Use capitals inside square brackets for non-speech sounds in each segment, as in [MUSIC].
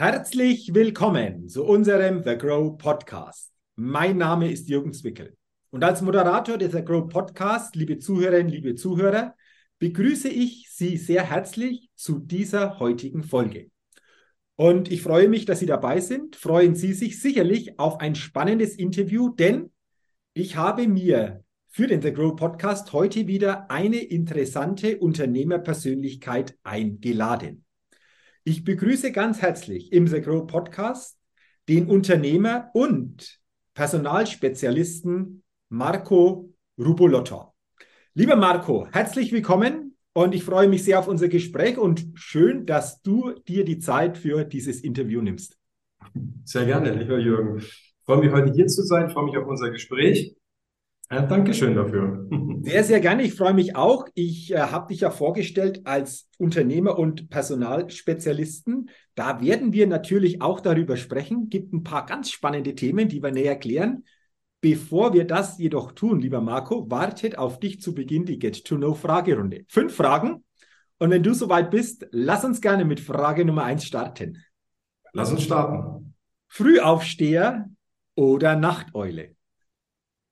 Herzlich willkommen zu unserem The Grow Podcast. Mein Name ist Jürgen Zwickel. Und als Moderator des The Grow Podcast, liebe Zuhörerinnen, liebe Zuhörer, begrüße ich Sie sehr herzlich zu dieser heutigen Folge. Und ich freue mich, dass Sie dabei sind. Freuen Sie sich sicherlich auf ein spannendes Interview, denn ich habe mir für den The Grow Podcast heute wieder eine interessante Unternehmerpersönlichkeit eingeladen. Ich begrüße ganz herzlich im The Grow Podcast den Unternehmer und Personalspezialisten Marco Rubolotta. Lieber Marco, herzlich willkommen und ich freue mich sehr auf unser Gespräch und schön, dass du dir die Zeit für dieses Interview nimmst. Sehr gerne, lieber Jürgen. Ich freue mich heute hier zu sein, freue mich auf unser Gespräch. Ja, Dankeschön dafür. [LAUGHS] Sehr, sehr gerne. Ich freue mich auch. Ich äh, habe dich ja vorgestellt als Unternehmer und Personalspezialisten. Da werden wir natürlich auch darüber sprechen. Gibt ein paar ganz spannende Themen, die wir näher klären. Bevor wir das jedoch tun, lieber Marco, wartet auf dich zu Beginn die Get-to-Know-Fragerunde. Fünf Fragen. Und wenn du soweit bist, lass uns gerne mit Frage Nummer eins starten. Lass uns starten. Frühaufsteher oder Nachteule?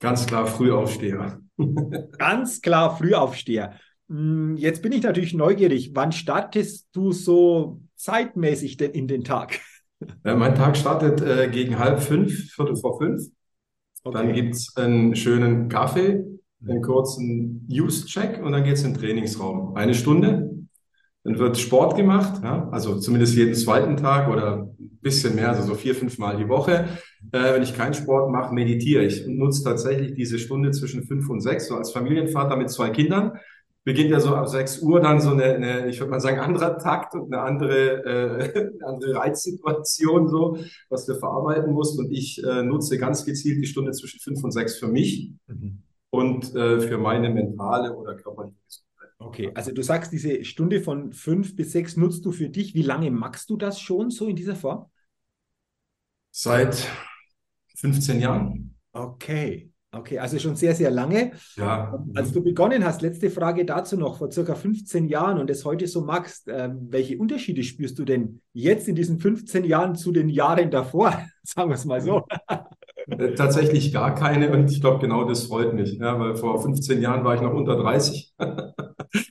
Ganz klar Frühaufsteher. [LAUGHS] Ganz klar Frühaufsteher. Hm, jetzt bin ich natürlich neugierig. Wann startest du so zeitmäßig denn in den Tag? Ja, mein Tag startet äh, gegen halb fünf, Viertel vor fünf. Okay. Dann gibt es einen schönen Kaffee, einen kurzen News-Check und dann geht es in den Trainingsraum. Eine Stunde. Dann wird Sport gemacht, ja, also zumindest jeden zweiten Tag oder ein bisschen mehr, also so vier, fünf Mal die Woche. Äh, wenn ich keinen Sport mache, meditiere ich und nutze tatsächlich diese Stunde zwischen fünf und sechs, so als Familienvater mit zwei Kindern. Beginnt ja so ab sechs Uhr dann so eine, eine ich würde mal sagen, anderer Takt und eine andere, äh, [LAUGHS] eine andere Reizsituation, so, was du verarbeiten musst. Und ich äh, nutze ganz gezielt die Stunde zwischen fünf und sechs für mich mhm. und äh, für meine mentale oder körperliche Gesundheit. Okay, also du sagst, diese Stunde von fünf bis sechs nutzt du für dich. Wie lange machst du das schon so in dieser Form? Seit 15 Jahren. Okay, okay, also schon sehr, sehr lange. Ja. Als du begonnen hast, letzte Frage dazu noch, vor circa 15 Jahren und es heute so magst, äh, welche Unterschiede spürst du denn jetzt in diesen 15 Jahren zu den Jahren davor? [LAUGHS] Sagen wir es mal so. Äh, tatsächlich gar keine und ich glaube, genau das freut mich, ja, weil vor 15 Jahren war ich noch unter 30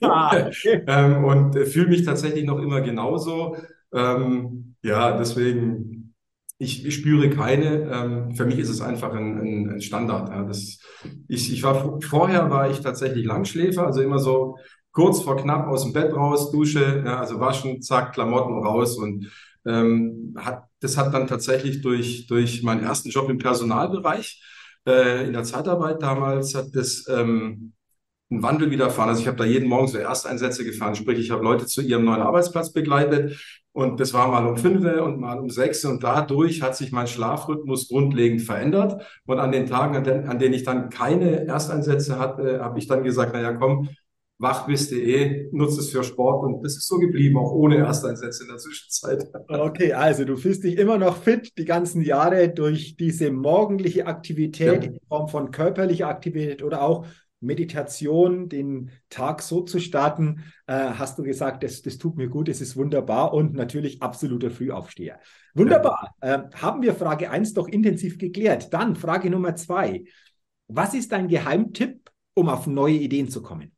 ah, [LAUGHS] ähm, und äh, fühle mich tatsächlich noch immer genauso. Ähm, ja, deswegen, ich, ich spüre keine. Ähm, für mich ist es einfach ein, ein, ein Standard. Ja. Das, ich, ich war vorher war ich tatsächlich Langschläfer, also immer so kurz vor knapp aus dem Bett raus, Dusche, ja, also waschen, zack, Klamotten raus und ähm, hat, das hat dann tatsächlich durch, durch meinen ersten Job im Personalbereich äh, in der Zeitarbeit damals hat das ähm, einen Wandel widerfahren. Also ich habe da jeden Morgen so Ersteinsätze gefahren, sprich ich habe Leute zu ihrem neuen Arbeitsplatz begleitet und das war mal um fünf und mal um sechs. Und dadurch hat sich mein Schlafrhythmus grundlegend verändert. Und an den Tagen, an, an denen ich dann keine Ersteinsätze hatte, habe ich dann gesagt, naja komm, wachbist.de, nutze es für Sport und das ist so geblieben, auch ohne Ersteinsätze in der Zwischenzeit. Okay, also du fühlst dich immer noch fit die ganzen Jahre durch diese morgendliche Aktivität ja. in Form von körperlicher Aktivität oder auch Meditation, den Tag so zu starten, äh, hast du gesagt, das, das tut mir gut, es ist wunderbar und natürlich absoluter Frühaufsteher. Wunderbar. Ja. Äh, haben wir Frage 1 doch intensiv geklärt. Dann Frage Nummer 2. Was ist dein Geheimtipp, um auf neue Ideen zu kommen?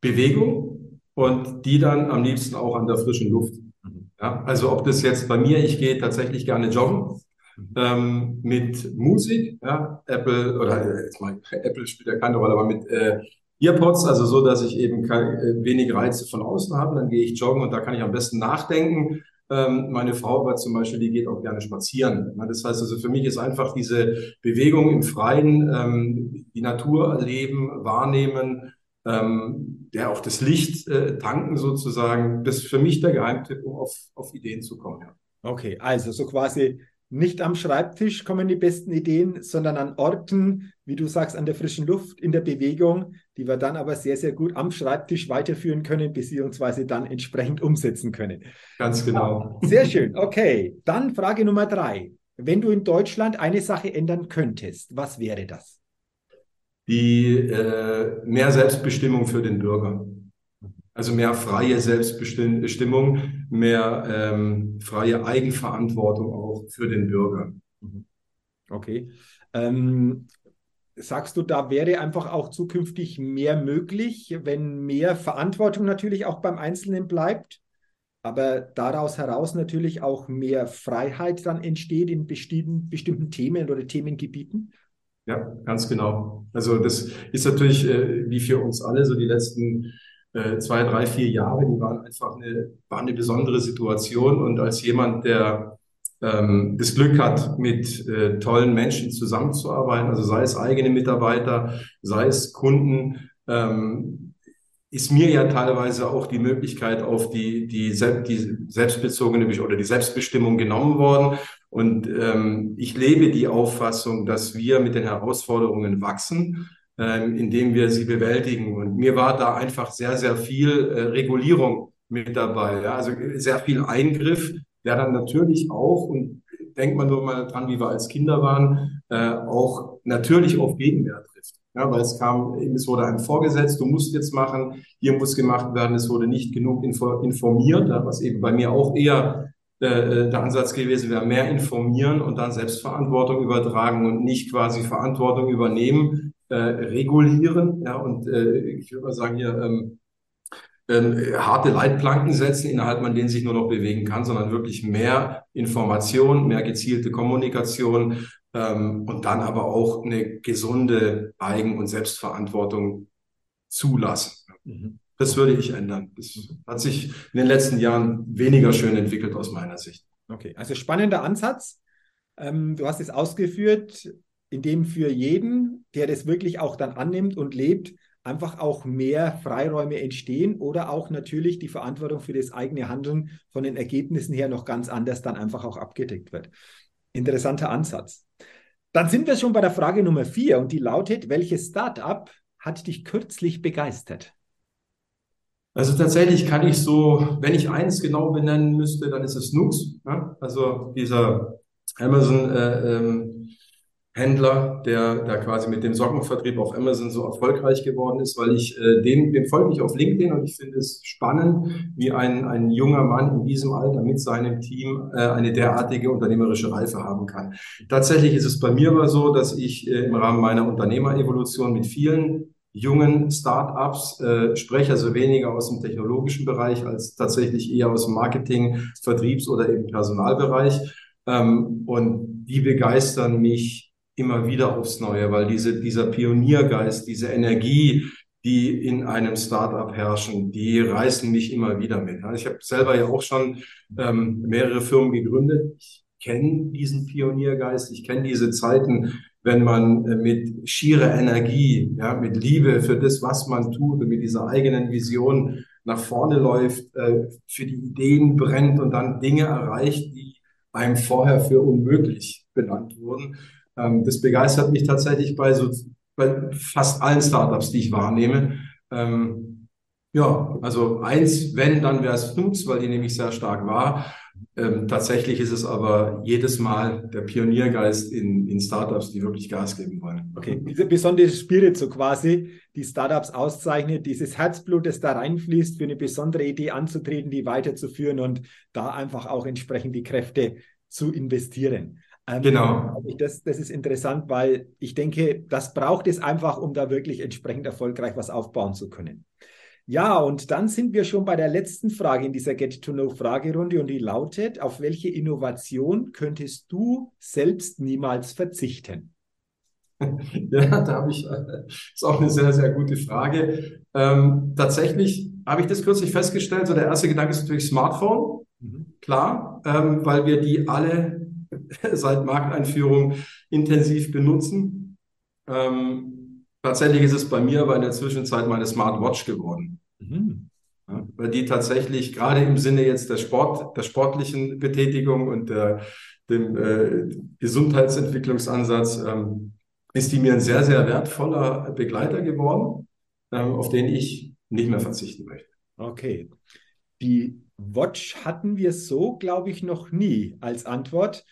Bewegung und die dann am liebsten auch an der frischen Luft. Mhm. Ja, also ob das jetzt bei mir, ich gehe tatsächlich gerne joggen mhm. ähm, mit Musik, ja, Apple oder äh, jetzt mal, [LAUGHS] Apple spielt ja keine Rolle, aber mit äh, Earpods, also so, dass ich eben kein, äh, wenig Reize von außen habe, dann gehe ich joggen und da kann ich am besten nachdenken. Ähm, meine Frau war zum Beispiel, die geht auch gerne spazieren. Das heißt also, für mich ist einfach diese Bewegung im Freien, ähm, die Natur erleben, wahrnehmen, ähm, der auch das Licht äh, tanken sozusagen. Das ist für mich der Geheimtipp, um auf, auf Ideen zu kommen. Ja. Okay, also so quasi nicht am Schreibtisch kommen die besten Ideen, sondern an Orten, wie du sagst, an der frischen Luft, in der Bewegung, die wir dann aber sehr, sehr gut am Schreibtisch weiterführen können, beziehungsweise dann entsprechend umsetzen können. Ganz genau. Sehr schön. Okay, dann Frage Nummer drei. Wenn du in Deutschland eine Sache ändern könntest, was wäre das? Die äh, mehr Selbstbestimmung für den Bürger. Also mehr freie Selbstbestimmung, mehr ähm, freie Eigenverantwortung auch für den Bürger. Mhm. Okay. Ähm, sagst du, da wäre einfach auch zukünftig mehr möglich, wenn mehr Verantwortung natürlich auch beim Einzelnen bleibt, aber daraus heraus natürlich auch mehr Freiheit dann entsteht in bestimmten, bestimmten Themen oder Themengebieten? Ja, ganz genau. Also das ist natürlich äh, wie für uns alle so die letzten äh, zwei, drei, vier Jahre, die waren einfach eine, war eine besondere Situation. Und als jemand, der ähm, das Glück hat, mit äh, tollen Menschen zusammenzuarbeiten, also sei es eigene Mitarbeiter, sei es Kunden, ähm, ist mir ja teilweise auch die Möglichkeit auf die, die, die selbstbezogene oder die Selbstbestimmung genommen worden. Und ähm, ich lebe die Auffassung, dass wir mit den Herausforderungen wachsen ähm, indem wir sie bewältigen. Und mir war da einfach sehr, sehr viel äh, Regulierung mit dabei. Ja? Also sehr viel Eingriff, der dann natürlich auch, und denkt man nur mal dran, wie wir als Kinder waren, äh, auch natürlich auf Gegenwehr trifft. Ja, weil es kam, es wurde einem vorgesetzt, du musst jetzt machen, hier muss gemacht werden, es wurde nicht genug info informiert, was eben bei mir auch eher äh, der Ansatz gewesen wäre, mehr informieren und dann Selbstverantwortung übertragen und nicht quasi Verantwortung übernehmen, äh, regulieren ja, und äh, ich würde mal sagen hier ähm, äh, harte Leitplanken setzen, innerhalb man denen sich nur noch bewegen kann, sondern wirklich mehr Information, mehr gezielte Kommunikation ähm, und dann aber auch eine gesunde Eigen- und Selbstverantwortung zulassen. Mhm. Das würde ich ändern. Das hat sich in den letzten Jahren weniger schön entwickelt aus meiner Sicht. Okay, also spannender Ansatz. Ähm, du hast es ausgeführt, in dem für jeden, der das wirklich auch dann annimmt und lebt, einfach auch mehr Freiräume entstehen oder auch natürlich die Verantwortung für das eigene Handeln von den Ergebnissen her noch ganz anders dann einfach auch abgedeckt wird. Interessanter Ansatz. Dann sind wir schon bei der Frage Nummer vier und die lautet, welches Startup hat dich kürzlich begeistert? Also tatsächlich kann ich so, wenn ich eins genau benennen müsste, dann ist es Nux. Ja? Also dieser Amazon äh, ähm, Händler, der da quasi mit dem Sockenvertrieb auf Amazon so erfolgreich geworden ist, weil ich äh, dem, dem folge ich auf LinkedIn und ich finde es spannend, wie ein, ein junger Mann in diesem Alter mit seinem Team äh, eine derartige unternehmerische Reife haben kann. Tatsächlich ist es bei mir aber so, dass ich äh, im Rahmen meiner Unternehmerevolution mit vielen jungen Startups äh, spreche, also weniger aus dem technologischen Bereich als tatsächlich eher aus dem Marketing, Vertriebs- oder eben Personalbereich. Ähm, und die begeistern mich immer wieder aufs Neue, weil diese, dieser Pioniergeist, diese Energie, die in einem Startup herrschen, die reißen mich immer wieder mit. Ich habe selber ja auch schon ähm, mehrere Firmen gegründet. Ich kenne diesen Pioniergeist, ich kenne diese Zeiten, wenn man äh, mit schierer Energie, ja, mit Liebe für das, was man tut und mit dieser eigenen Vision nach vorne läuft, äh, für die Ideen brennt und dann Dinge erreicht, die einem vorher für unmöglich benannt wurden. Ähm, das begeistert mich tatsächlich bei so bei fast allen Startups, die ich wahrnehme. Ähm, ja, also eins, wenn, dann wäre es Snoops, weil die nämlich sehr stark war. Ähm, tatsächlich ist es aber jedes Mal der Pioniergeist in, in Startups, die wirklich Gas geben wollen. Okay, diese besondere Spirit so quasi, die Startups auszeichnet, dieses Herzblut, das da reinfließt, für eine besondere Idee anzutreten, die weiterzuführen und da einfach auch entsprechend die Kräfte zu investieren. Ähm, genau. Das, das ist interessant, weil ich denke, das braucht es einfach, um da wirklich entsprechend erfolgreich was aufbauen zu können. Ja, und dann sind wir schon bei der letzten Frage in dieser Get-to-Know-Fragerunde und die lautet, auf welche Innovation könntest du selbst niemals verzichten? [LAUGHS] Ja, da habe ich, ist auch eine sehr, sehr gute Frage. Ähm, tatsächlich habe ich das kürzlich festgestellt. So der erste Gedanke ist natürlich Smartphone. Mhm. Klar, ähm, weil wir die alle [LAUGHS] seit Markteinführung intensiv benutzen. Ähm, tatsächlich ist es bei mir aber in der Zwischenzeit meine Smartwatch geworden. Mhm. Ja, weil die tatsächlich gerade im Sinne jetzt der Sport, der sportlichen Betätigung und der, dem äh, Gesundheitsentwicklungsansatz ähm, ist die mir ein sehr, sehr wertvoller Begleiter geworden, ähm, auf den ich nicht mehr verzichten möchte. Okay. Die Watch hatten wir so, glaube ich, noch nie als Antwort.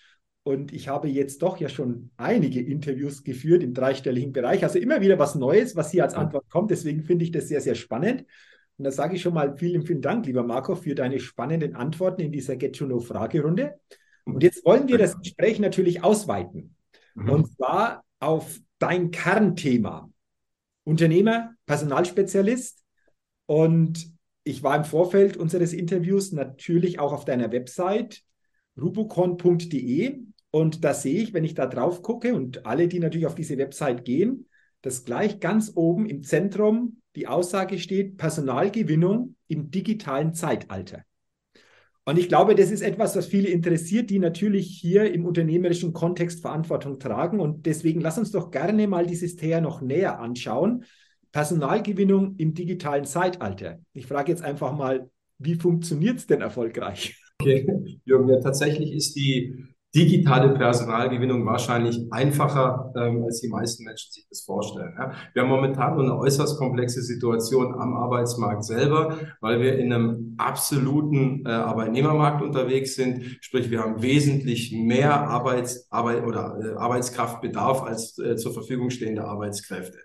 Und ich habe jetzt doch ja schon einige Interviews geführt im dreistelligen Bereich. Also immer wieder was Neues, was hier als Antwort kommt. Deswegen finde ich das sehr, sehr spannend. Und da sage ich schon mal vielen, vielen Dank, lieber Marco, für deine spannenden Antworten in dieser Get to Know Fragerunde. Und jetzt wollen wir das Gespräch natürlich ausweiten. Mhm. Und zwar auf dein Kernthema. Unternehmer, Personalspezialist. Und ich war im Vorfeld unseres Interviews natürlich auch auf deiner Website rubicon.de und da sehe ich, wenn ich da drauf gucke und alle, die natürlich auf diese Website gehen, dass gleich ganz oben im Zentrum die Aussage steht, Personalgewinnung im digitalen Zeitalter. Und ich glaube, das ist etwas, was viele interessiert, die natürlich hier im unternehmerischen Kontext Verantwortung tragen. Und deswegen lass uns doch gerne mal dieses Thema noch näher anschauen. Personalgewinnung im digitalen Zeitalter. Ich frage jetzt einfach mal, wie funktioniert es denn erfolgreich? Okay, Jürgen, ja, tatsächlich ist die digitale Personalgewinnung wahrscheinlich einfacher, ähm, als die meisten Menschen sich das vorstellen. Ja. Wir haben momentan eine äußerst komplexe Situation am Arbeitsmarkt selber, weil wir in einem absoluten äh, Arbeitnehmermarkt unterwegs sind. Sprich, wir haben wesentlich mehr Arbeits, Arbeit oder äh, Arbeitskraftbedarf als äh, zur Verfügung stehende Arbeitskräfte.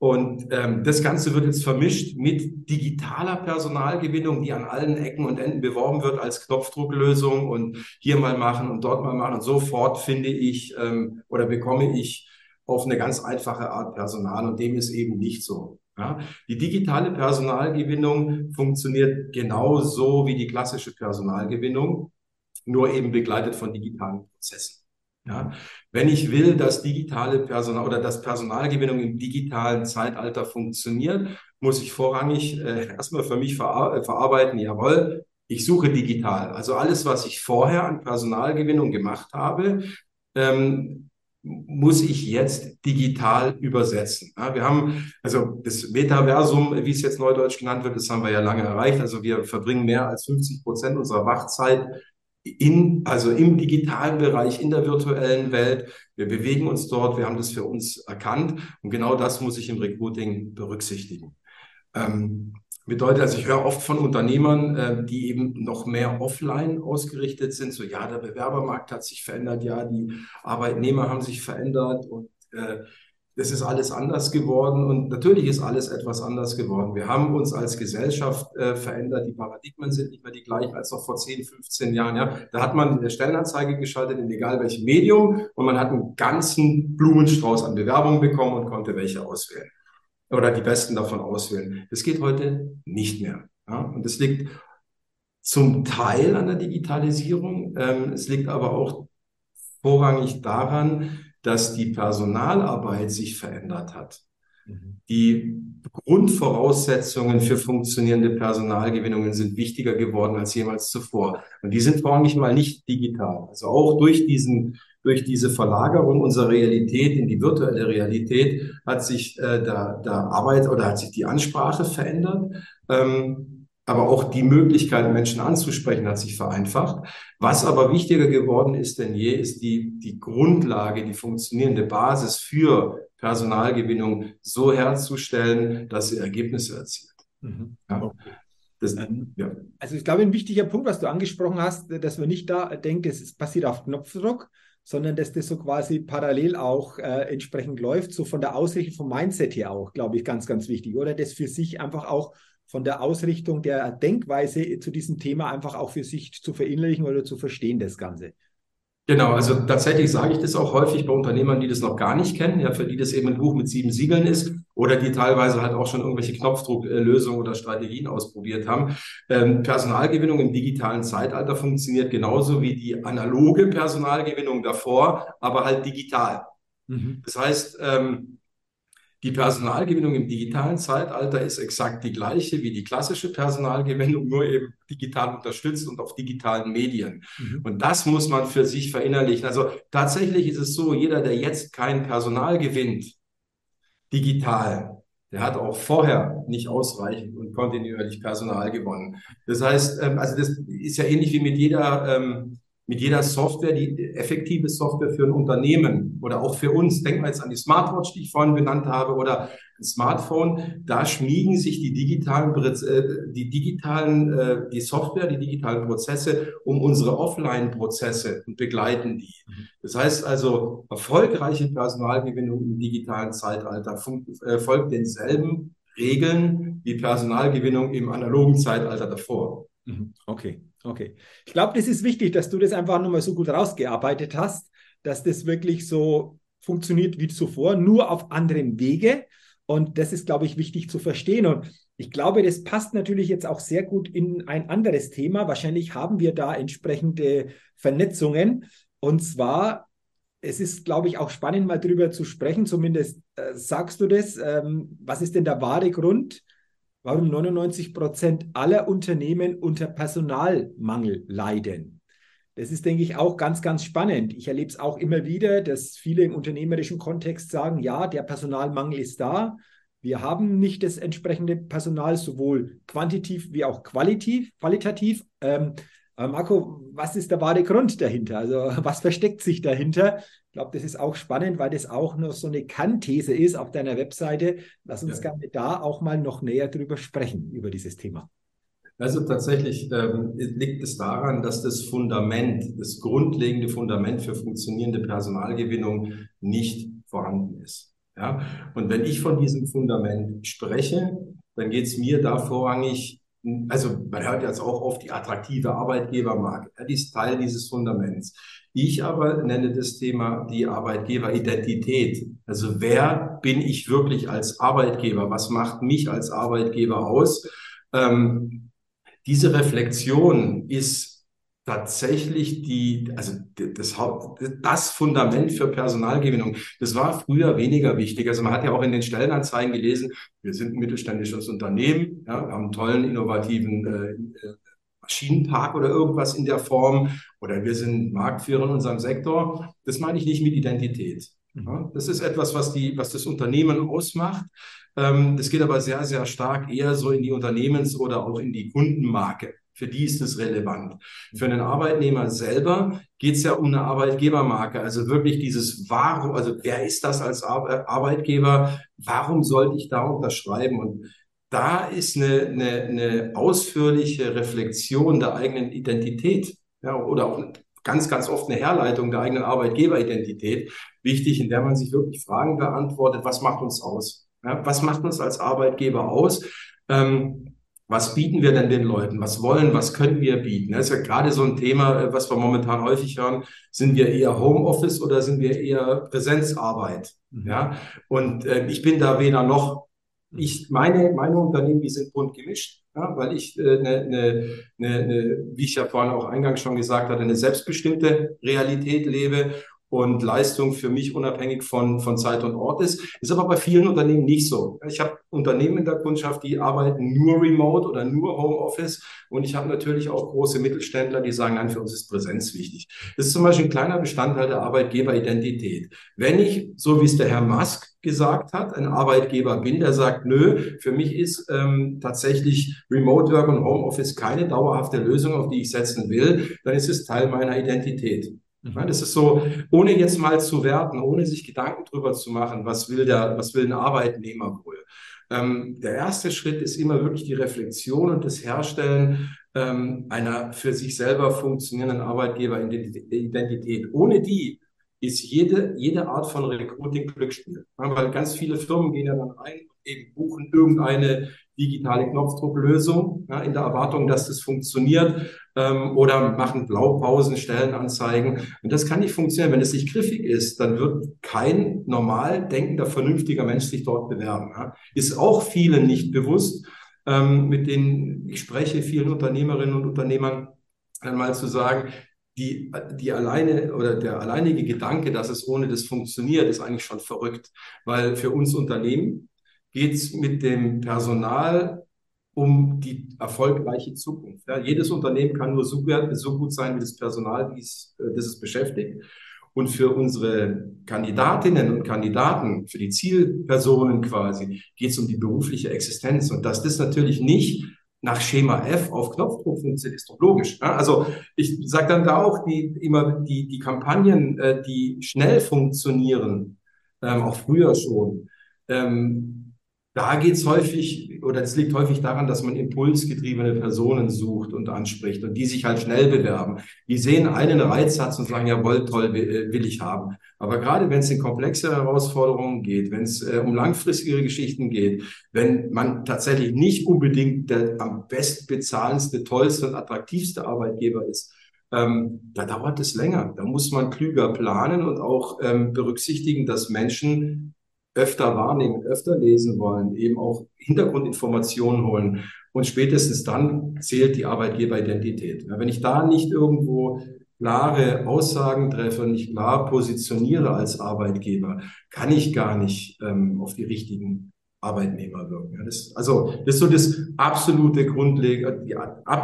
Und ähm, das Ganze wird jetzt vermischt mit digitaler Personalgewinnung, die an allen Ecken und Enden beworben wird als Knopfdrucklösung und hier mal machen und dort mal machen. Und sofort finde ich ähm, oder bekomme ich auf eine ganz einfache Art Personal und dem ist eben nicht so. Ja? Die digitale Personalgewinnung funktioniert genauso wie die klassische Personalgewinnung, nur eben begleitet von digitalen Prozessen. Ja, wenn ich will, dass digitale Personal oder dass Personalgewinnung im digitalen Zeitalter funktioniert, muss ich vorrangig äh, [LAUGHS] erstmal für mich verar äh, verarbeiten, jawohl, ich suche digital. Also alles, was ich vorher an Personalgewinnung gemacht habe, ähm, muss ich jetzt digital übersetzen. Ja, wir haben, also das Metaversum, wie es jetzt neudeutsch genannt wird, das haben wir ja lange erreicht. Also wir verbringen mehr als 50 Prozent unserer Wachzeit in, also im digitalen Bereich, in der virtuellen Welt. Wir bewegen uns dort, wir haben das für uns erkannt und genau das muss ich im Recruiting berücksichtigen. Ähm, bedeutet, also ich höre oft von Unternehmern, äh, die eben noch mehr offline ausgerichtet sind, so ja, der Bewerbermarkt hat sich verändert, ja, die Arbeitnehmer haben sich verändert und äh, es ist alles anders geworden und natürlich ist alles etwas anders geworden. Wir haben uns als Gesellschaft äh, verändert. Die Paradigmen sind nicht mehr die gleichen als noch vor 10, 15 Jahren. Ja, da hat man eine Stellenanzeige geschaltet in egal welchem Medium und man hat einen ganzen Blumenstrauß an Bewerbungen bekommen und konnte welche auswählen oder die besten davon auswählen. Das geht heute nicht mehr. Ja, und das liegt zum Teil an der Digitalisierung. Ähm, es liegt aber auch vorrangig daran, dass die Personalarbeit sich verändert hat. Mhm. Die Grundvoraussetzungen für funktionierende Personalgewinnungen sind wichtiger geworden als jemals zuvor. Und die sind vorrangig mal nicht digital. Also auch durch diesen, durch diese Verlagerung unserer Realität in die virtuelle Realität hat sich äh, der, der Arbeit oder hat sich die Ansprache verändert. Ähm, aber auch die Möglichkeit, Menschen anzusprechen, hat sich vereinfacht. Was aber wichtiger geworden ist denn je, ist die, die Grundlage, die funktionierende Basis für Personalgewinnung so herzustellen, dass sie Ergebnisse erzielt. Mhm. Ja. Das, ähm, ja. Also ich glaube, ein wichtiger Punkt, was du angesprochen hast, dass man nicht da denkt, es passiert auf Knopfdruck, sondern dass das so quasi parallel auch äh, entsprechend läuft, so von der Ausrichtung, vom Mindset her auch, glaube ich, ganz, ganz wichtig, oder? Das für sich einfach auch von der Ausrichtung der Denkweise zu diesem Thema einfach auch für sich zu verinnerlichen oder zu verstehen, das Ganze. Genau, also tatsächlich sage ich das auch häufig bei Unternehmern, die das noch gar nicht kennen, ja, für die das eben ein Buch mit sieben Siegeln ist oder die teilweise halt auch schon irgendwelche Knopfdrucklösungen oder Strategien ausprobiert haben. Ähm, Personalgewinnung im digitalen Zeitalter funktioniert genauso wie die analoge Personalgewinnung davor, aber halt digital. Mhm. Das heißt, ähm, die Personalgewinnung im digitalen Zeitalter ist exakt die gleiche wie die klassische Personalgewinnung, nur eben digital unterstützt und auf digitalen Medien. Mhm. Und das muss man für sich verinnerlichen. Also tatsächlich ist es so, jeder, der jetzt kein Personal gewinnt, digital, der hat auch vorher nicht ausreichend und kontinuierlich Personal gewonnen. Das heißt, ähm, also das ist ja ähnlich wie mit jeder ähm, mit jeder Software, die effektive Software für ein Unternehmen oder auch für uns, denken wir jetzt an die Smartwatch, die ich vorhin benannt habe, oder ein Smartphone, da schmiegen sich die digitalen, äh, die digitalen, äh, die Software, die digitalen Prozesse um unsere Offline-Prozesse und begleiten die. Mhm. Das heißt also, erfolgreiche Personalgewinnung im digitalen Zeitalter äh, folgt denselben regeln die Personalgewinnung im analogen Zeitalter davor. Mhm. Okay, okay. Ich glaube, das ist wichtig, dass du das einfach nochmal so gut rausgearbeitet hast, dass das wirklich so funktioniert wie zuvor, nur auf anderem Wege. Und das ist, glaube ich, wichtig zu verstehen. Und ich glaube, das passt natürlich jetzt auch sehr gut in ein anderes Thema. Wahrscheinlich haben wir da entsprechende Vernetzungen. Und zwar, es ist, glaube ich, auch spannend, mal drüber zu sprechen. Zumindest äh, sagst du das. Ähm, was ist denn der wahre Grund, warum 99 Prozent aller Unternehmen unter Personalmangel leiden? Das ist, denke ich, auch ganz, ganz spannend. Ich erlebe es auch immer wieder, dass viele im unternehmerischen Kontext sagen, ja, der Personalmangel ist da. Wir haben nicht das entsprechende Personal, sowohl quantitativ wie auch qualitativ. qualitativ. Ähm, Marco, was ist der wahre Grund dahinter? Also [LAUGHS] was versteckt sich dahinter? Ich glaube, das ist auch spannend, weil das auch noch so eine Kannthese ist auf deiner Webseite. Lass uns ja. gerne da auch mal noch näher drüber sprechen, über dieses Thema. Also tatsächlich ähm, liegt es daran, dass das Fundament, das grundlegende Fundament für funktionierende Personalgewinnung nicht vorhanden ist. Ja? Und wenn ich von diesem Fundament spreche, dann geht es mir da vorrangig, also man hört jetzt auch oft die attraktive Arbeitgebermarke, ja, die ist Teil dieses Fundaments. Ich aber nenne das Thema die Arbeitgeberidentität. Also wer bin ich wirklich als Arbeitgeber? Was macht mich als Arbeitgeber aus? Ähm, diese Reflexion ist tatsächlich die, also das, das Fundament für Personalgewinnung. Das war früher weniger wichtig. Also man hat ja auch in den Stellenanzeigen gelesen, wir sind ein mittelständisches Unternehmen, ja, haben einen tollen, innovativen äh, Maschinenpark oder irgendwas in der Form oder wir sind Marktführer in unserem Sektor. Das meine ich nicht mit Identität. Ja, das ist etwas, was, die, was das Unternehmen ausmacht. Ähm, das geht aber sehr, sehr stark eher so in die Unternehmens- oder auch in die Kundenmarke. Für die ist es relevant. Für einen Arbeitnehmer selber geht es ja um eine Arbeitgebermarke. Also wirklich dieses Warum, also wer ist das als Arbeitgeber? Warum sollte ich da unterschreiben? Und da ist eine, eine, eine ausführliche Reflexion der eigenen Identität ja, oder auch ganz, ganz oft eine Herleitung der eigenen Arbeitgeberidentität wichtig, in der man sich wirklich Fragen beantwortet, was macht uns aus? Ja, was macht uns als Arbeitgeber aus? Ähm, was bieten wir denn den Leuten? Was wollen, was können wir bieten? Das ist ja gerade so ein Thema, äh, was wir momentan häufig hören. Sind wir eher Homeoffice oder sind wir eher Präsenzarbeit? Mhm. Ja, und äh, ich bin da weder noch. Ich meine, meine Unternehmen, die sind bunt gemischt, ja, weil ich äh, ne, ne, ne, ne, wie ich ja vorhin auch eingangs schon gesagt hatte, eine selbstbestimmte Realität lebe und Leistung für mich unabhängig von, von Zeit und Ort ist. Ist aber bei vielen Unternehmen nicht so. Ich habe Unternehmen in der Kundschaft, die arbeiten nur remote oder nur Homeoffice. Und ich habe natürlich auch große Mittelständler, die sagen, nein, für uns ist Präsenz wichtig. Das ist zum Beispiel ein kleiner Bestandteil der Arbeitgeberidentität. Wenn ich, so wie es der Herr Musk gesagt hat, ein Arbeitgeber bin, der sagt, nö, für mich ist ähm, tatsächlich Remote Work und Homeoffice keine dauerhafte Lösung, auf die ich setzen will, dann ist es Teil meiner Identität. Mhm. Das ist so, ohne jetzt mal zu werten, ohne sich Gedanken drüber zu machen, was will der, was will ein Arbeitnehmer wohl. Ähm, der erste Schritt ist immer wirklich die Reflexion und das Herstellen ähm, einer für sich selber funktionierenden Arbeitgeberidentität. Ohne die ist jede, jede Art von Recruiting Glücksspiel. Weil ganz viele Firmen gehen ja dann rein und eben buchen irgendeine digitale Knopfdrucklösung ja, in der Erwartung, dass das funktioniert ähm, oder machen Blaupausen, Stellenanzeigen. Und das kann nicht funktionieren. Wenn es nicht griffig ist, dann wird kein normal denkender, vernünftiger Mensch sich dort bewerben. Ja. Ist auch vielen nicht bewusst, ähm, mit denen ich spreche, vielen Unternehmerinnen und Unternehmern, einmal zu sagen, die, die alleine oder der alleinige Gedanke, dass es ohne das funktioniert, ist eigentlich schon verrückt. Weil für uns Unternehmen geht es mit dem Personal um die erfolgreiche Zukunft. Ja, jedes Unternehmen kann nur so, so, gut sein wie das Personal, äh, das es beschäftigt. Und für unsere Kandidatinnen und Kandidaten, für die Zielpersonen quasi, geht es um die berufliche Existenz. Und dass das natürlich nicht nach Schema F auf Knopfdruck funktioniert, ist doch logisch. Ne? Also ich sage dann da auch die, immer die, die Kampagnen, äh, die schnell funktionieren, ähm, auch früher schon, ähm, da geht es häufig, oder es liegt häufig daran, dass man impulsgetriebene Personen sucht und anspricht und die sich halt schnell bewerben. Die sehen einen Reizsatz und sagen, jawohl, toll, will, will ich haben. Aber gerade wenn es in komplexe Herausforderungen geht, wenn es äh, um langfristige Geschichten geht, wenn man tatsächlich nicht unbedingt der am bestbezahlendste, tollste und attraktivste Arbeitgeber ist, ähm, da dauert es länger. Da muss man klüger planen und auch ähm, berücksichtigen, dass Menschen öfter wahrnehmen, öfter lesen wollen, eben auch Hintergrundinformationen holen. Und spätestens dann zählt die Arbeitgeberidentität. Wenn ich da nicht irgendwo klare Aussagen treffe, nicht klar positioniere als Arbeitgeber, kann ich gar nicht ähm, auf die richtigen Arbeitnehmer wirken. Ja, das, also das ist so das absolute Grundlage, die,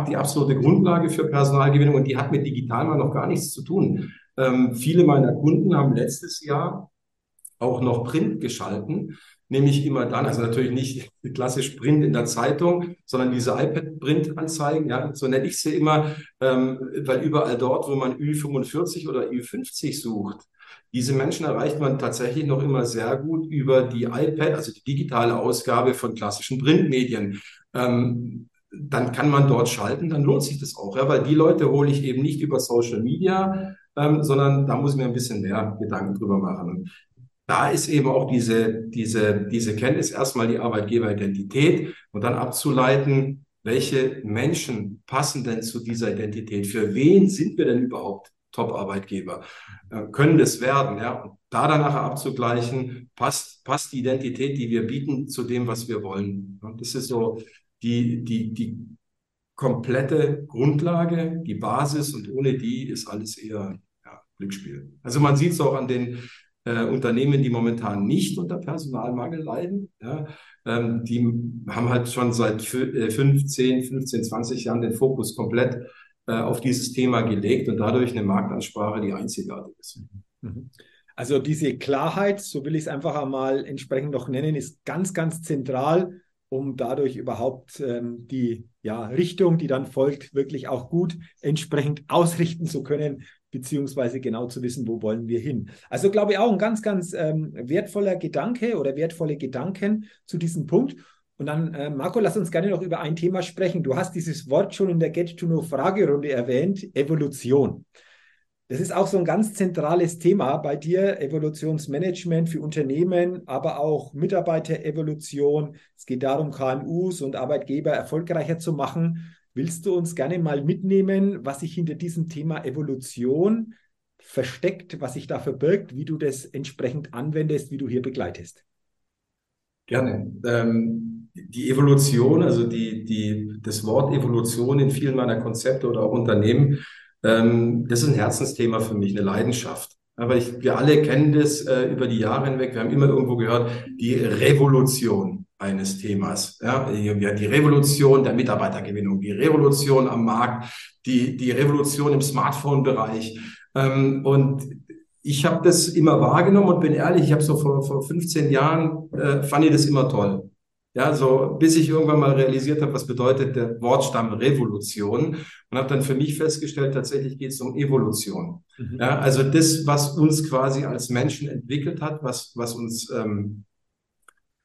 die absolute Grundlage für Personalgewinnung und die hat mit digital mal noch gar nichts zu tun. Ähm, viele meiner Kunden haben letztes Jahr auch noch Print geschalten, nämlich immer dann, also natürlich nicht [LAUGHS] klassisch Print in der Zeitung, sondern diese iPad-Print-Anzeigen, ja, so nenne ich sie immer, ähm, weil überall dort, wo man Ü45 oder Ü50 sucht, diese Menschen erreicht man tatsächlich noch immer sehr gut über die iPad, also die digitale Ausgabe von klassischen Printmedien. Ähm, dann kann man dort schalten, dann lohnt sich das auch, ja, weil die Leute hole ich eben nicht über Social Media, ähm, sondern da muss ich mir ein bisschen mehr Gedanken drüber machen da ist eben auch diese, diese, diese Kenntnis erstmal die Arbeitgeberidentität und dann abzuleiten, welche Menschen passen denn zu dieser Identität? Für wen sind wir denn überhaupt Top-Arbeitgeber? Äh, können das werden? Ja? Und da dann nachher abzugleichen, passt, passt die Identität, die wir bieten, zu dem, was wir wollen? Und das ist so die, die, die komplette Grundlage, die Basis und ohne die ist alles eher ja, Glücksspiel. Also man sieht es auch an den äh, Unternehmen, die momentan nicht unter Personalmangel leiden. Ja, ähm, die haben halt schon seit 15, 15, 20 Jahren den Fokus komplett äh, auf dieses Thema gelegt und dadurch eine Marktansprache, die einzigartig ist. Mhm. Also diese Klarheit, so will ich es einfach einmal entsprechend noch nennen, ist ganz, ganz zentral, um dadurch überhaupt ähm, die ja, Richtung, die dann folgt, wirklich auch gut entsprechend ausrichten zu können, beziehungsweise genau zu wissen, wo wollen wir hin. Also glaube ich auch ein ganz, ganz ähm, wertvoller Gedanke oder wertvolle Gedanken zu diesem Punkt. Und dann, äh, Marco, lass uns gerne noch über ein Thema sprechen. Du hast dieses Wort schon in der Get-to-Know-Fragerunde erwähnt, Evolution. Das ist auch so ein ganz zentrales Thema bei dir, Evolutionsmanagement für Unternehmen, aber auch Mitarbeiterevolution. Es geht darum, KMUs und Arbeitgeber erfolgreicher zu machen. Willst du uns gerne mal mitnehmen, was sich hinter diesem Thema Evolution versteckt, was sich da verbirgt, wie du das entsprechend anwendest, wie du hier begleitest? Gerne. Ähm, die Evolution, also die, die, das Wort Evolution in vielen meiner Konzepte oder auch Unternehmen, ähm, das ist ein Herzensthema für mich, eine Leidenschaft. Aber ich, wir alle kennen das äh, über die Jahre hinweg. Wir haben immer irgendwo gehört, die Revolution eines Themas. Ja, die Revolution der Mitarbeitergewinnung, die Revolution am Markt, die, die Revolution im Smartphone-Bereich. Ähm, und ich habe das immer wahrgenommen und bin ehrlich, ich habe so vor, vor 15 Jahren, äh, fand ich das immer toll. Ja, so bis ich irgendwann mal realisiert habe, was bedeutet der Wortstamm Revolution und habe dann für mich festgestellt, tatsächlich geht es um Evolution. Mhm. Ja, also das, was uns quasi als Menschen entwickelt hat, was, was uns ähm,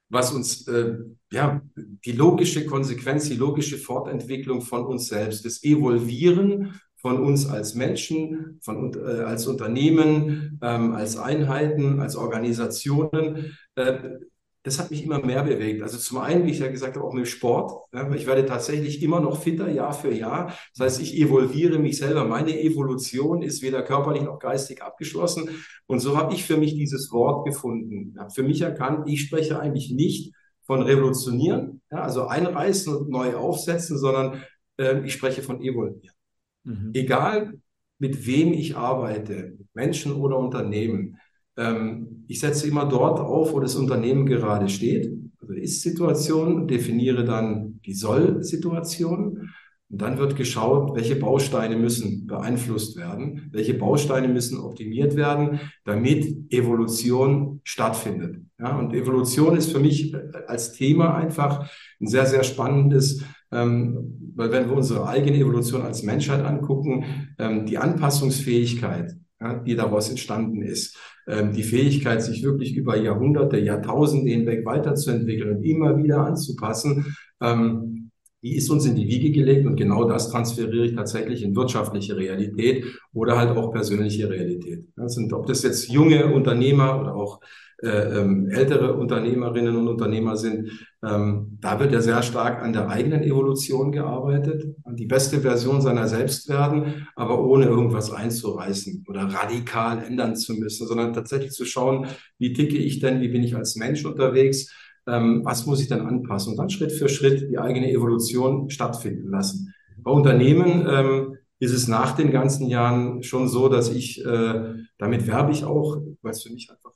was uns äh, ja die logische Konsequenz, die logische Fortentwicklung von uns selbst, das Evolvieren von uns als Menschen, von äh, als Unternehmen, ähm, als Einheiten, als Organisationen. Äh, das hat mich immer mehr bewegt. Also zum einen, wie ich ja gesagt habe, auch mit Sport. Ich werde tatsächlich immer noch fitter Jahr für Jahr. Das heißt, ich evolviere mich selber. Meine Evolution ist weder körperlich noch geistig abgeschlossen. Und so habe ich für mich dieses Wort gefunden. Ich habe für mich erkannt, ich spreche eigentlich nicht von revolutionieren, also einreißen und neu aufsetzen, sondern äh, ich spreche von evolvieren. Mhm. Egal mit wem ich arbeite, Menschen oder Unternehmen, ähm, ich setze immer dort auf, wo das Unternehmen gerade steht, also die Ist-Situation, definiere dann die Soll-Situation. Und dann wird geschaut, welche Bausteine müssen beeinflusst werden, welche Bausteine müssen optimiert werden, damit Evolution stattfindet. Ja, und Evolution ist für mich als Thema einfach ein sehr, sehr spannendes, ähm, weil wenn wir unsere eigene Evolution als Menschheit angucken, ähm, die Anpassungsfähigkeit ja, die daraus entstanden ist. Ähm, die Fähigkeit, sich wirklich über Jahrhunderte, Jahrtausende hinweg weiterzuentwickeln und immer wieder anzupassen, ähm, die ist uns in die Wiege gelegt und genau das transferiere ich tatsächlich in wirtschaftliche Realität oder halt auch persönliche Realität. Das sind, ob das jetzt junge Unternehmer oder auch ältere Unternehmerinnen und Unternehmer sind, ähm, da wird ja sehr stark an der eigenen Evolution gearbeitet, an die beste Version seiner selbst werden, aber ohne irgendwas einzureißen oder radikal ändern zu müssen, sondern tatsächlich zu schauen, wie ticke ich denn, wie bin ich als Mensch unterwegs, ähm, was muss ich dann anpassen und dann Schritt für Schritt die eigene Evolution stattfinden lassen. Bei Unternehmen ähm, ist es nach den ganzen Jahren schon so, dass ich, äh, damit werbe ich auch, weil es für mich einfach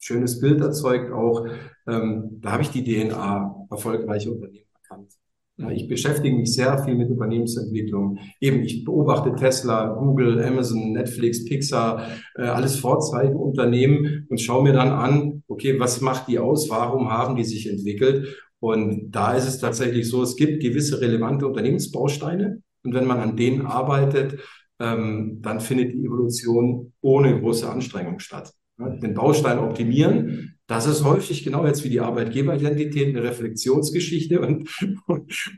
schönes Bild erzeugt auch. Ähm, da habe ich die DNA erfolgreiche Unternehmen erkannt. Ja, ich beschäftige mich sehr viel mit Unternehmensentwicklung. Eben, ich beobachte Tesla, Google, Amazon, Netflix, Pixar, äh, alles Vorzeigeunternehmen und schaue mir dann an, okay, was macht die aus? Warum haben die sich entwickelt? Und da ist es tatsächlich so, es gibt gewisse relevante Unternehmensbausteine. Und wenn man an denen arbeitet, ähm, dann findet die Evolution ohne große Anstrengung statt den Baustein optimieren. Das ist häufig genau jetzt wie die Arbeitgeberidentität eine Reflexionsgeschichte und,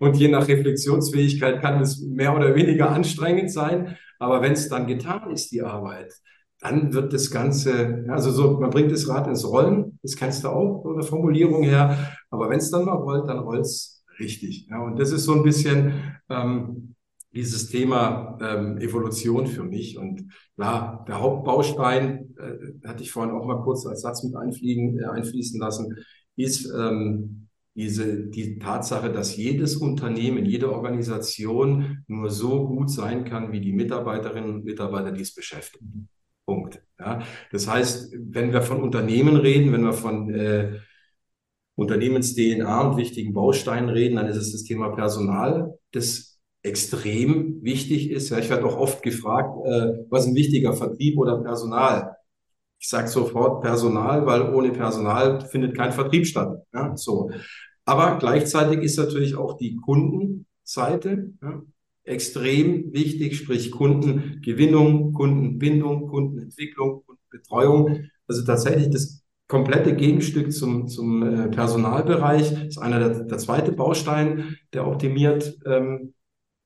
und je nach Reflexionsfähigkeit kann es mehr oder weniger anstrengend sein. Aber wenn es dann getan ist, die Arbeit, dann wird das Ganze, also so, man bringt das Rad ins Rollen, das kennst du auch von der Formulierung her. Aber wenn es dann mal rollt, dann rollt es richtig. Ja, und das ist so ein bisschen, ähm, dieses Thema ähm, Evolution für mich. Und klar, der Hauptbaustein, äh, hatte ich vorhin auch mal kurz als Satz mit einfliegen, äh, einfließen lassen, ist ähm, diese, die Tatsache, dass jedes Unternehmen, jede Organisation nur so gut sein kann, wie die Mitarbeiterinnen und Mitarbeiter, die es beschäftigen. Punkt. Ja, das heißt, wenn wir von Unternehmen reden, wenn wir von äh, Unternehmens-DNA und wichtigen Bausteinen reden, dann ist es das Thema Personal. Das extrem wichtig ist. Ja, ich werde auch oft gefragt, äh, was ein wichtiger Vertrieb oder Personal? Ich sage sofort Personal, weil ohne Personal findet kein Vertrieb statt. Ja, so. Aber gleichzeitig ist natürlich auch die Kundenseite ja, extrem wichtig, sprich Kundengewinnung, Kundenbindung, Kundenentwicklung, Kundenbetreuung. Also tatsächlich das komplette Gegenstück zum, zum äh, Personalbereich ist einer der, der zweite Baustein, der optimiert ähm,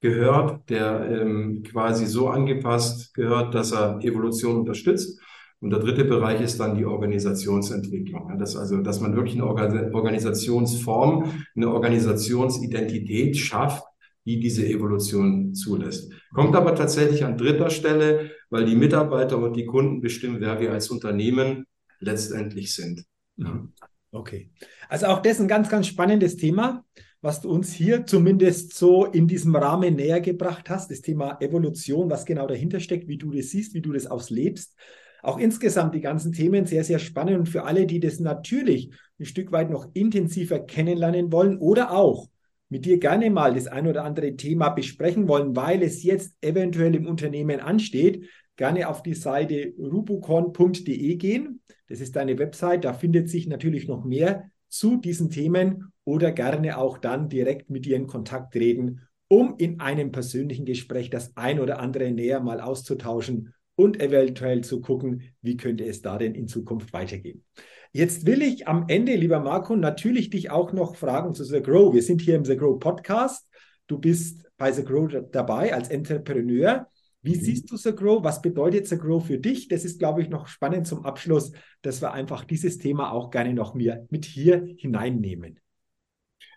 gehört, der ähm, quasi so angepasst gehört, dass er Evolution unterstützt. Und der dritte Bereich ist dann die Organisationsentwicklung. Ja, dass also, dass man wirklich eine Organisationsform, eine Organisationsidentität schafft, die diese Evolution zulässt. Kommt aber tatsächlich an dritter Stelle, weil die Mitarbeiter und die Kunden bestimmen, wer wir als Unternehmen letztendlich sind. Ja. Okay. Also auch das ein ganz, ganz spannendes Thema was du uns hier zumindest so in diesem Rahmen näher gebracht hast, das Thema Evolution, was genau dahinter steckt, wie du das siehst, wie du das auslebst. Auch insgesamt die ganzen Themen sehr, sehr spannend und für alle, die das natürlich ein Stück weit noch intensiver kennenlernen wollen oder auch mit dir gerne mal das ein oder andere Thema besprechen wollen, weil es jetzt eventuell im Unternehmen ansteht, gerne auf die Seite rubucon.de gehen. Das ist deine Website, da findet sich natürlich noch mehr zu diesen Themen oder gerne auch dann direkt mit dir in Kontakt treten, um in einem persönlichen Gespräch das ein oder andere näher mal auszutauschen und eventuell zu gucken, wie könnte es da denn in Zukunft weitergehen. Jetzt will ich am Ende, lieber Marco, natürlich dich auch noch fragen zu The Grow. Wir sind hier im The Grow Podcast. Du bist bei The Grow dabei als Entrepreneur. Wie mhm. siehst du The Grow? Was bedeutet The Grow für dich? Das ist, glaube ich, noch spannend zum Abschluss, dass wir einfach dieses Thema auch gerne noch mehr mit hier hineinnehmen.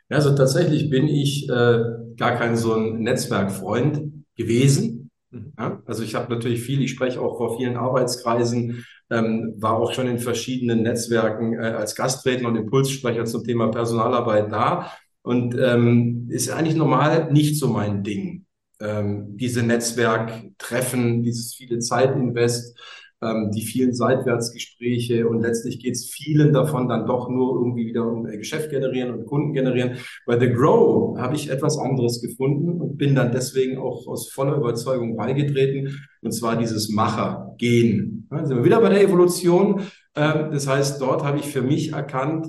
Ja, also tatsächlich bin ich äh, gar kein so ein Netzwerkfreund gewesen. Mhm. Ja, also ich habe natürlich viel, ich spreche auch vor vielen Arbeitskreisen, ähm, war auch schon in verschiedenen Netzwerken äh, als Gastredner und Impulssprecher zum Thema Personalarbeit da und ähm, ist eigentlich normal nicht so mein Ding ähm, diese Netzwerktreffen, dieses viele Zeitinvest, ähm, die vielen Seitwärtsgespräche und letztlich geht es vielen davon dann doch nur irgendwie wieder um äh, Geschäft generieren und Kunden generieren. Bei The Grow habe ich etwas anderes gefunden und bin dann deswegen auch aus voller Überzeugung beigetreten und zwar dieses Macher-Gehen. Ja, sind wir wieder bei der Evolution. Ähm, das heißt, dort habe ich für mich erkannt,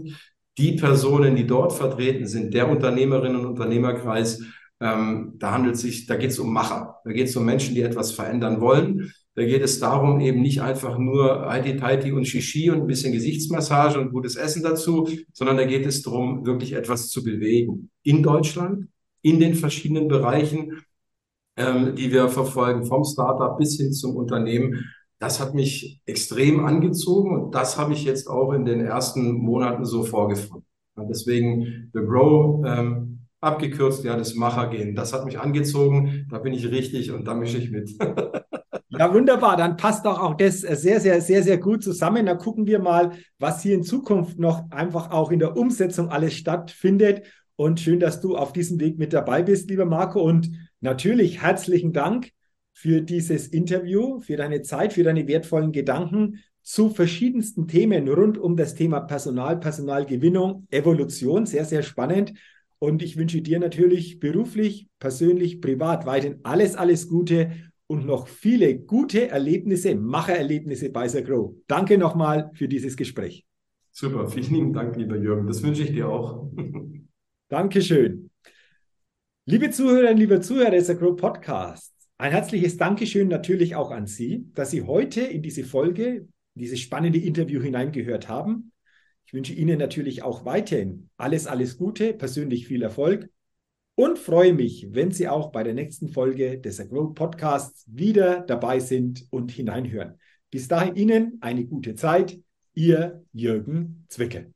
die Personen, die dort vertreten sind, der Unternehmerinnen und Unternehmerkreis, Ähm, da handelt sich, da geht es um Macher, da geht es um Menschen, die etwas verändern wollen. Da geht es darum, eben nicht einfach nur Heidi-Teiti und Shishi und ein bisschen Gesichtsmassage und gutes Essen dazu, sondern da geht es darum, wirklich etwas zu bewegen. In Deutschland, in den verschiedenen Bereichen, ähm, die wir verfolgen, vom Startup bis hin zum Unternehmen. Das hat mich extrem angezogen und das habe ich jetzt auch in den ersten Monaten so vorgefunden. Und deswegen The Grow, ähm, abgekürzt, ja, das Machergehen, das hat mich angezogen, da bin ich richtig und da mische ich mit. [LAUGHS] Ja, wunderbar. Dann passt doch auch das sehr, sehr, sehr, sehr gut zusammen. Dann gucken wir mal, was hier in Zukunft noch einfach auch in der Umsetzung alles stattfindet. Und schön, dass du auf diesem Weg mit dabei bist, lieber Marco. Und natürlich herzlichen Dank für dieses Interview, für deine Zeit, für deine wertvollen Gedanken zu verschiedensten Themen rund um das Thema Personal, Personalgewinnung, Evolution. Sehr, sehr spannend. Und ich wünsche dir natürlich beruflich, persönlich, privat weiterhin alles, alles Gute und noch viele gute Erlebnisse, Machererlebnisse bei Grow. Danke nochmal für dieses Gespräch. Super, vielen lieben Dank, lieber Jürgen. Das wünsche ich dir auch. [LAUGHS] Dankeschön. Liebe Zuhörerinnen, liebe Zuhörer des Grow Podcast, ein herzliches Dankeschön natürlich auch an Sie, dass Sie heute in diese Folge, dieses spannende Interview hineingehört haben. Ich wünsche Ihnen natürlich auch weiterhin alles, alles Gute, persönlich viel Erfolg und freue mich, wenn Sie auch bei der nächsten Folge des Grow Podcasts wieder dabei sind und hineinhören. Bis dahin Ihnen eine gute Zeit. Ihr Jürgen Zwickel.